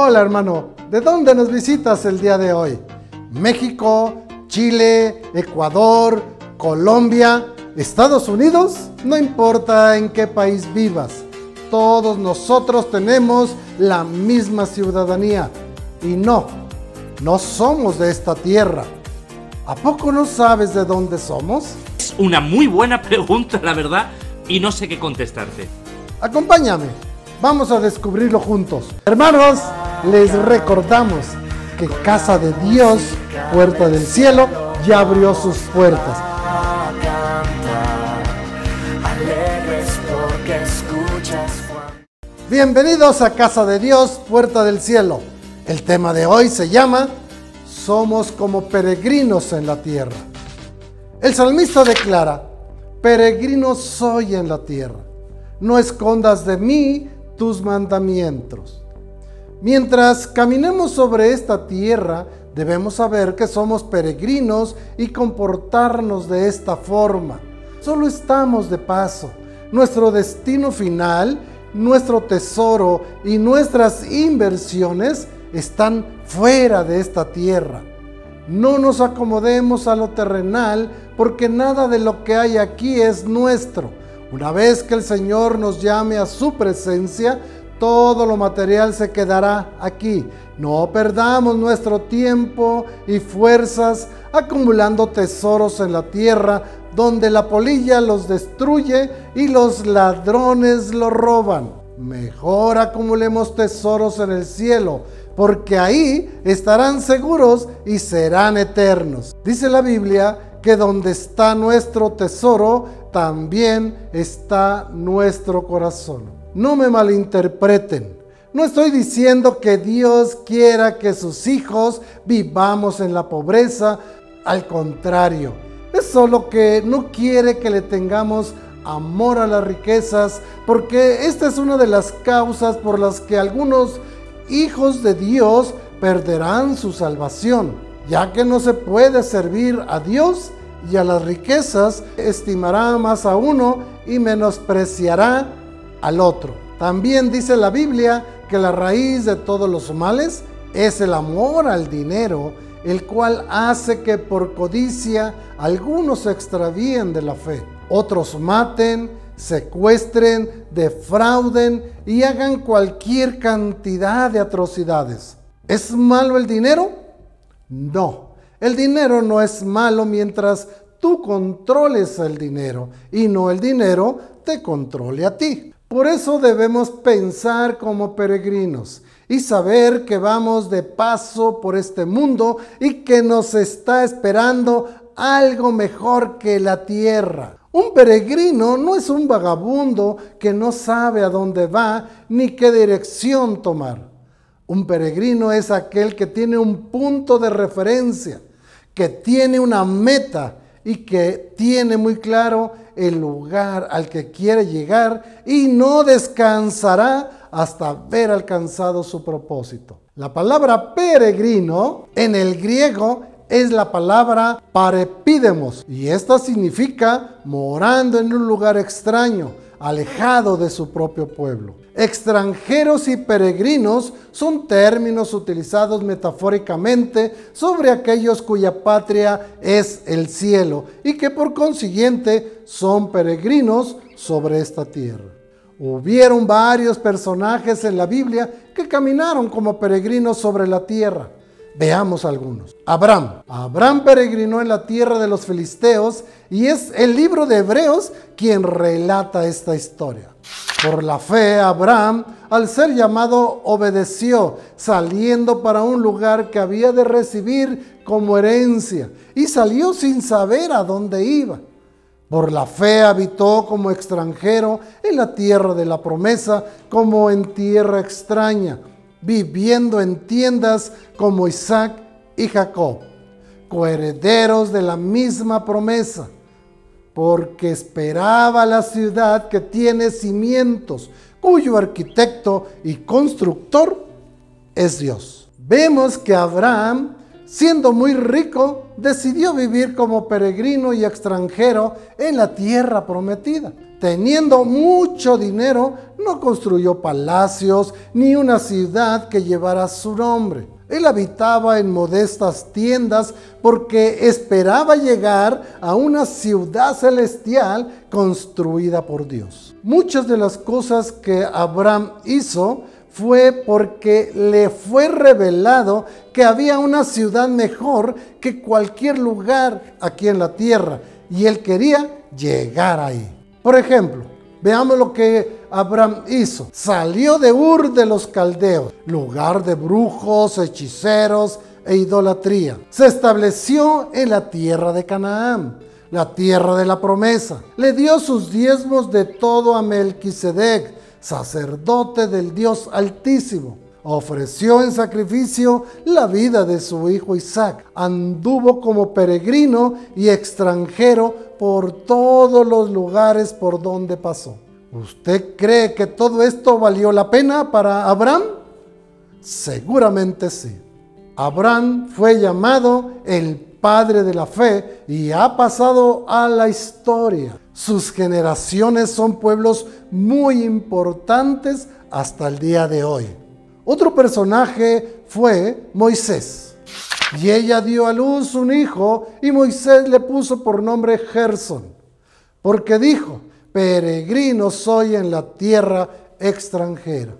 Hola hermano, ¿de dónde nos visitas el día de hoy? ¿México, Chile, Ecuador, Colombia, Estados Unidos? No importa en qué país vivas, todos nosotros tenemos la misma ciudadanía. Y no, no somos de esta tierra. ¿A poco no sabes de dónde somos? Es una muy buena pregunta, la verdad, y no sé qué contestarte. Acompáñame, vamos a descubrirlo juntos. Hermanos, les recordamos que Casa de Dios, Puerta del Cielo, ya abrió sus puertas. Bienvenidos a Casa de Dios, Puerta del Cielo. El tema de hoy se llama Somos como peregrinos en la tierra. El salmista declara, Peregrino soy en la tierra, no escondas de mí tus mandamientos. Mientras caminemos sobre esta tierra, debemos saber que somos peregrinos y comportarnos de esta forma. Solo estamos de paso. Nuestro destino final, nuestro tesoro y nuestras inversiones están fuera de esta tierra. No nos acomodemos a lo terrenal porque nada de lo que hay aquí es nuestro. Una vez que el Señor nos llame a su presencia, todo lo material se quedará aquí. No perdamos nuestro tiempo y fuerzas acumulando tesoros en la tierra donde la polilla los destruye y los ladrones los roban. Mejor acumulemos tesoros en el cielo, porque ahí estarán seguros y serán eternos. Dice la Biblia que donde está nuestro tesoro, también está nuestro corazón. No me malinterpreten. No estoy diciendo que Dios quiera que sus hijos vivamos en la pobreza. Al contrario, es solo que no quiere que le tengamos amor a las riquezas, porque esta es una de las causas por las que algunos hijos de Dios perderán su salvación, ya que no se puede servir a Dios y a las riquezas, estimará más a uno y menospreciará al otro. También dice la Biblia que la raíz de todos los males es el amor al dinero, el cual hace que por codicia algunos se extravíen de la fe, otros maten, secuestren, defrauden y hagan cualquier cantidad de atrocidades. ¿Es malo el dinero? No, el dinero no es malo mientras tú controles el dinero y no el dinero te controle a ti. Por eso debemos pensar como peregrinos y saber que vamos de paso por este mundo y que nos está esperando algo mejor que la tierra. Un peregrino no es un vagabundo que no sabe a dónde va ni qué dirección tomar. Un peregrino es aquel que tiene un punto de referencia, que tiene una meta y que tiene muy claro el lugar al que quiere llegar y no descansará hasta haber alcanzado su propósito. La palabra peregrino en el griego es la palabra parepidemos y esta significa morando en un lugar extraño, alejado de su propio pueblo. Extranjeros y peregrinos son términos utilizados metafóricamente sobre aquellos cuya patria es el cielo y que por consiguiente son peregrinos sobre esta tierra. Hubieron varios personajes en la Biblia que caminaron como peregrinos sobre la tierra. Veamos algunos. Abraham. Abraham peregrinó en la tierra de los filisteos y es el libro de Hebreos quien relata esta historia. Por la fe, Abraham, al ser llamado, obedeció, saliendo para un lugar que había de recibir como herencia, y salió sin saber a dónde iba. Por la fe habitó como extranjero en la tierra de la promesa, como en tierra extraña, viviendo en tiendas como Isaac y Jacob, coherederos de la misma promesa porque esperaba la ciudad que tiene cimientos, cuyo arquitecto y constructor es Dios. Vemos que Abraham siendo muy rico, decidió vivir como peregrino y extranjero en la tierra prometida. Teniendo mucho dinero, no construyó palacios ni una ciudad que llevara su nombre. Él habitaba en modestas tiendas porque esperaba llegar a una ciudad celestial construida por Dios. Muchas de las cosas que Abraham hizo fue porque le fue revelado que había una ciudad mejor que cualquier lugar aquí en la tierra y él quería llegar ahí. Por ejemplo, veamos lo que Abraham hizo. Salió de Ur de los Caldeos, lugar de brujos, hechiceros e idolatría. Se estableció en la tierra de Canaán, la tierra de la promesa. Le dio sus diezmos de todo a Melquisedec, sacerdote del Dios Altísimo ofreció en sacrificio la vida de su hijo Isaac. Anduvo como peregrino y extranjero por todos los lugares por donde pasó. ¿Usted cree que todo esto valió la pena para Abraham? Seguramente sí. Abraham fue llamado el padre de la fe y ha pasado a la historia. Sus generaciones son pueblos muy importantes hasta el día de hoy. Otro personaje fue Moisés. Y ella dio a luz un hijo y Moisés le puso por nombre Gerson, porque dijo, peregrino soy en la tierra extranjera.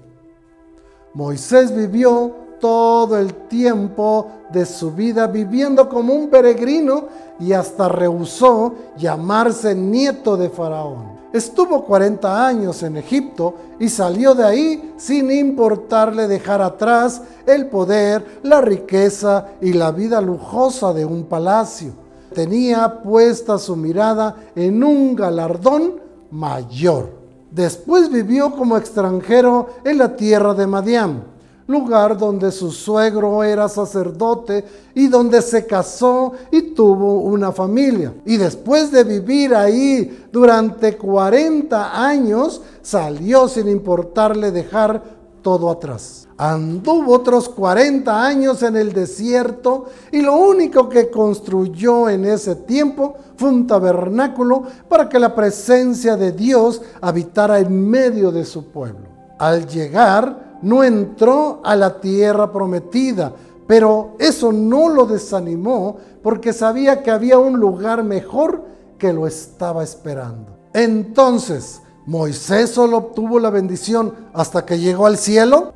Moisés vivió todo el tiempo de su vida viviendo como un peregrino y hasta rehusó llamarse nieto de Faraón. Estuvo 40 años en Egipto y salió de ahí sin importarle dejar atrás el poder, la riqueza y la vida lujosa de un palacio. Tenía puesta su mirada en un galardón mayor. Después vivió como extranjero en la tierra de Madián lugar donde su suegro era sacerdote y donde se casó y tuvo una familia. Y después de vivir ahí durante 40 años, salió sin importarle dejar todo atrás. Anduvo otros 40 años en el desierto y lo único que construyó en ese tiempo fue un tabernáculo para que la presencia de Dios habitara en medio de su pueblo. Al llegar, no entró a la tierra prometida, pero eso no lo desanimó porque sabía que había un lugar mejor que lo estaba esperando. Entonces, ¿Moisés solo obtuvo la bendición hasta que llegó al cielo?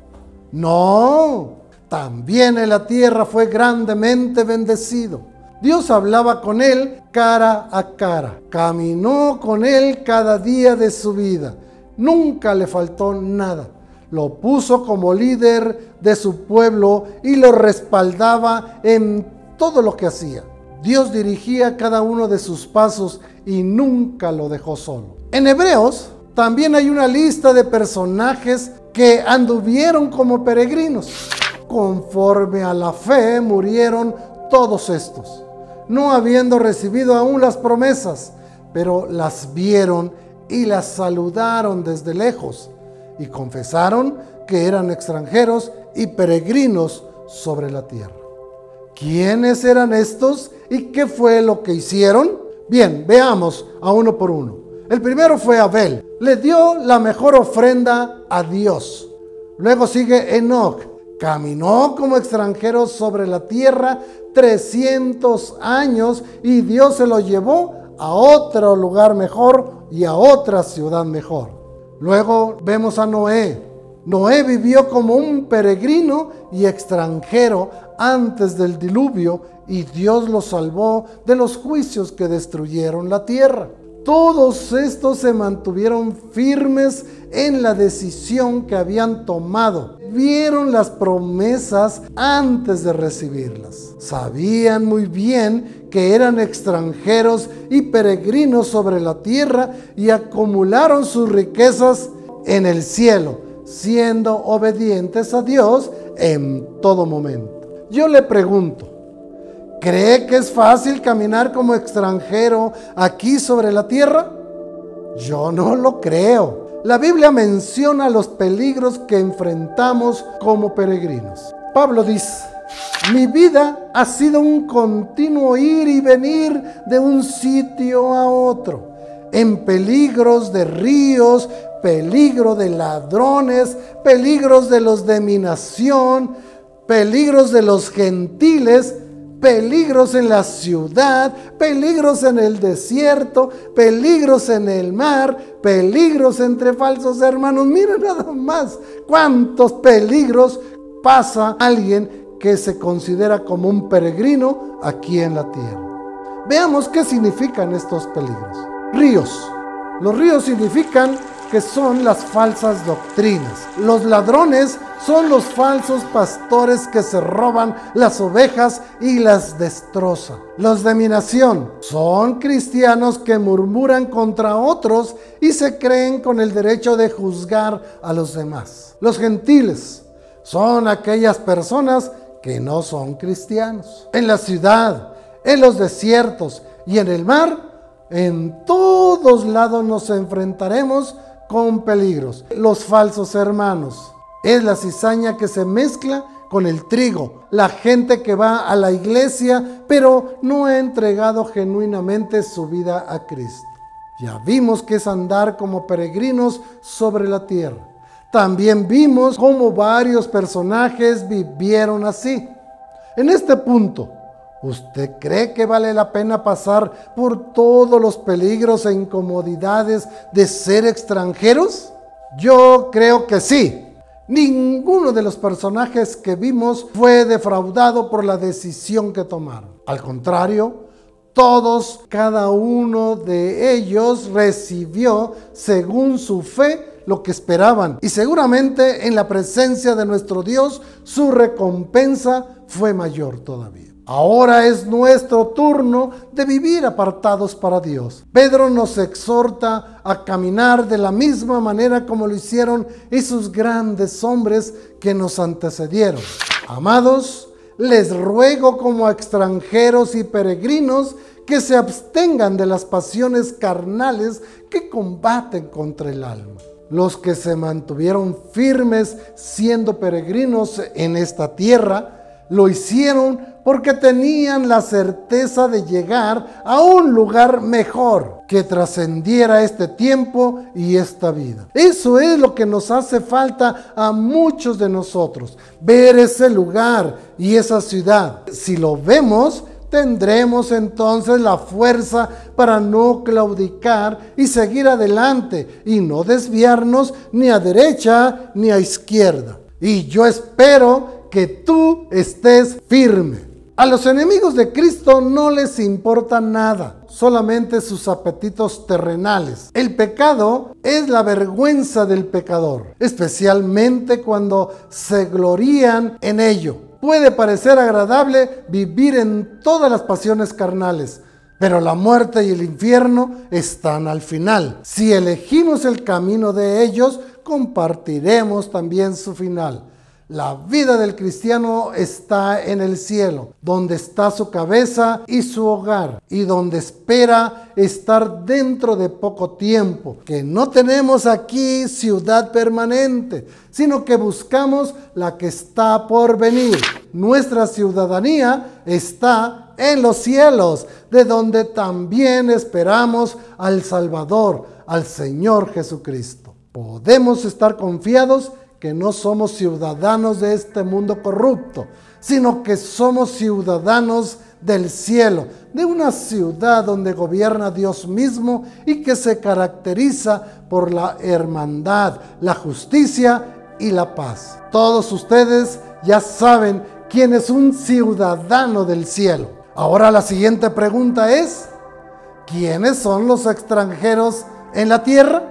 No, también en la tierra fue grandemente bendecido. Dios hablaba con él cara a cara, caminó con él cada día de su vida, nunca le faltó nada lo puso como líder de su pueblo y lo respaldaba en todo lo que hacía. Dios dirigía cada uno de sus pasos y nunca lo dejó solo. En Hebreos también hay una lista de personajes que anduvieron como peregrinos. Conforme a la fe murieron todos estos, no habiendo recibido aún las promesas, pero las vieron y las saludaron desde lejos y confesaron que eran extranjeros y peregrinos sobre la tierra. ¿Quiénes eran estos y qué fue lo que hicieron? Bien, veamos a uno por uno. El primero fue Abel. Le dio la mejor ofrenda a Dios. Luego sigue Enoch. Caminó como extranjero sobre la tierra 300 años y Dios se lo llevó a otro lugar mejor y a otra ciudad mejor. Luego vemos a Noé. Noé vivió como un peregrino y extranjero antes del diluvio y Dios lo salvó de los juicios que destruyeron la tierra. Todos estos se mantuvieron firmes en la decisión que habían tomado. Vieron las promesas antes de recibirlas. Sabían muy bien que eran extranjeros y peregrinos sobre la tierra y acumularon sus riquezas en el cielo, siendo obedientes a Dios en todo momento. Yo le pregunto, ¿Cree que es fácil caminar como extranjero aquí sobre la tierra? Yo no lo creo. La Biblia menciona los peligros que enfrentamos como peregrinos. Pablo dice, Mi vida ha sido un continuo ir y venir de un sitio a otro, en peligros de ríos, peligro de ladrones, peligros de los de mi nación, peligros de los gentiles, peligros en la ciudad, peligros en el desierto, peligros en el mar, peligros entre falsos hermanos. Mira nada más cuántos peligros pasa alguien que se considera como un peregrino aquí en la tierra. Veamos qué significan estos peligros. Ríos. Los ríos significan que son las falsas doctrinas. Los ladrones son los falsos pastores que se roban las ovejas y las destrozan. Los de mi nación son cristianos que murmuran contra otros y se creen con el derecho de juzgar a los demás. Los gentiles son aquellas personas que no son cristianos. En la ciudad, en los desiertos y en el mar, en todos lados nos enfrentaremos con peligros. Los falsos hermanos. Es la cizaña que se mezcla con el trigo. La gente que va a la iglesia pero no ha entregado genuinamente su vida a Cristo. Ya vimos que es andar como peregrinos sobre la tierra. También vimos cómo varios personajes vivieron así. En este punto, ¿Usted cree que vale la pena pasar por todos los peligros e incomodidades de ser extranjeros? Yo creo que sí. Ninguno de los personajes que vimos fue defraudado por la decisión que tomaron. Al contrario, todos, cada uno de ellos recibió según su fe lo que esperaban. Y seguramente en la presencia de nuestro Dios su recompensa fue mayor todavía. Ahora es nuestro turno de vivir apartados para Dios. Pedro nos exhorta a caminar de la misma manera como lo hicieron esos grandes hombres que nos antecedieron. Amados, les ruego como extranjeros y peregrinos que se abstengan de las pasiones carnales que combaten contra el alma. Los que se mantuvieron firmes siendo peregrinos en esta tierra, lo hicieron porque tenían la certeza de llegar a un lugar mejor que trascendiera este tiempo y esta vida. Eso es lo que nos hace falta a muchos de nosotros, ver ese lugar y esa ciudad. Si lo vemos, tendremos entonces la fuerza para no claudicar y seguir adelante y no desviarnos ni a derecha ni a izquierda. Y yo espero que tú estés firme. A los enemigos de Cristo no les importa nada, solamente sus apetitos terrenales. El pecado es la vergüenza del pecador, especialmente cuando se glorían en ello. Puede parecer agradable vivir en todas las pasiones carnales, pero la muerte y el infierno están al final. Si elegimos el camino de ellos, compartiremos también su final. La vida del cristiano está en el cielo, donde está su cabeza y su hogar, y donde espera estar dentro de poco tiempo, que no tenemos aquí ciudad permanente, sino que buscamos la que está por venir. Nuestra ciudadanía está en los cielos, de donde también esperamos al Salvador, al Señor Jesucristo. Podemos estar confiados que no somos ciudadanos de este mundo corrupto, sino que somos ciudadanos del cielo, de una ciudad donde gobierna Dios mismo y que se caracteriza por la hermandad, la justicia y la paz. Todos ustedes ya saben quién es un ciudadano del cielo. Ahora la siguiente pregunta es, ¿quiénes son los extranjeros en la tierra?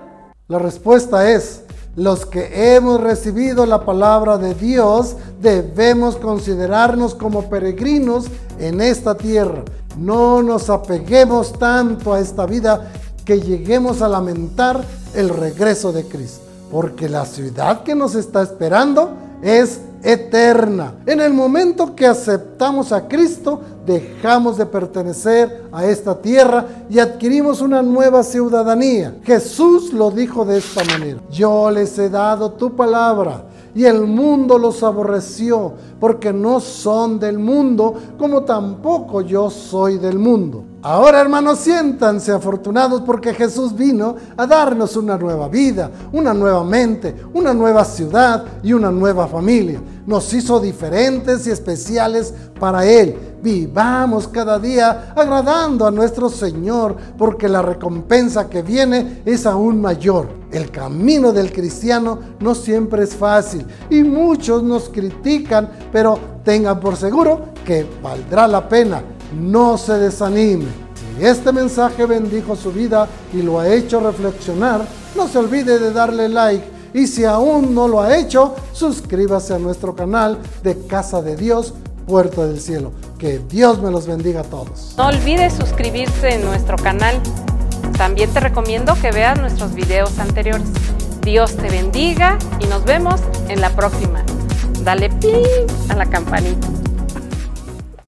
La respuesta es, los que hemos recibido la palabra de Dios debemos considerarnos como peregrinos en esta tierra. No nos apeguemos tanto a esta vida que lleguemos a lamentar el regreso de Cristo. Porque la ciudad que nos está esperando es eterna. En el momento que aceptamos a Cristo, dejamos de pertenecer a esta tierra y adquirimos una nueva ciudadanía. Jesús lo dijo de esta manera. Yo les he dado tu palabra y el mundo los aborreció, porque no son del mundo, como tampoco yo soy del mundo. Ahora, hermanos, siéntanse afortunados porque Jesús vino a darnos una nueva vida, una nueva mente, una nueva ciudad y una nueva familia. Nos hizo diferentes y especiales para Él. Vivamos cada día agradando a nuestro Señor porque la recompensa que viene es aún mayor. El camino del cristiano no siempre es fácil y muchos nos critican, pero tengan por seguro que valdrá la pena no se desanime. Si este mensaje bendijo su vida y lo ha hecho reflexionar, no se olvide de darle like y si aún no lo ha hecho, suscríbase a nuestro canal de Casa de Dios, Puerta del Cielo. Que Dios me los bendiga a todos. No olvides suscribirse en nuestro canal. También te recomiendo que veas nuestros videos anteriores. Dios te bendiga y nos vemos en la próxima. Dale ping a la campanita.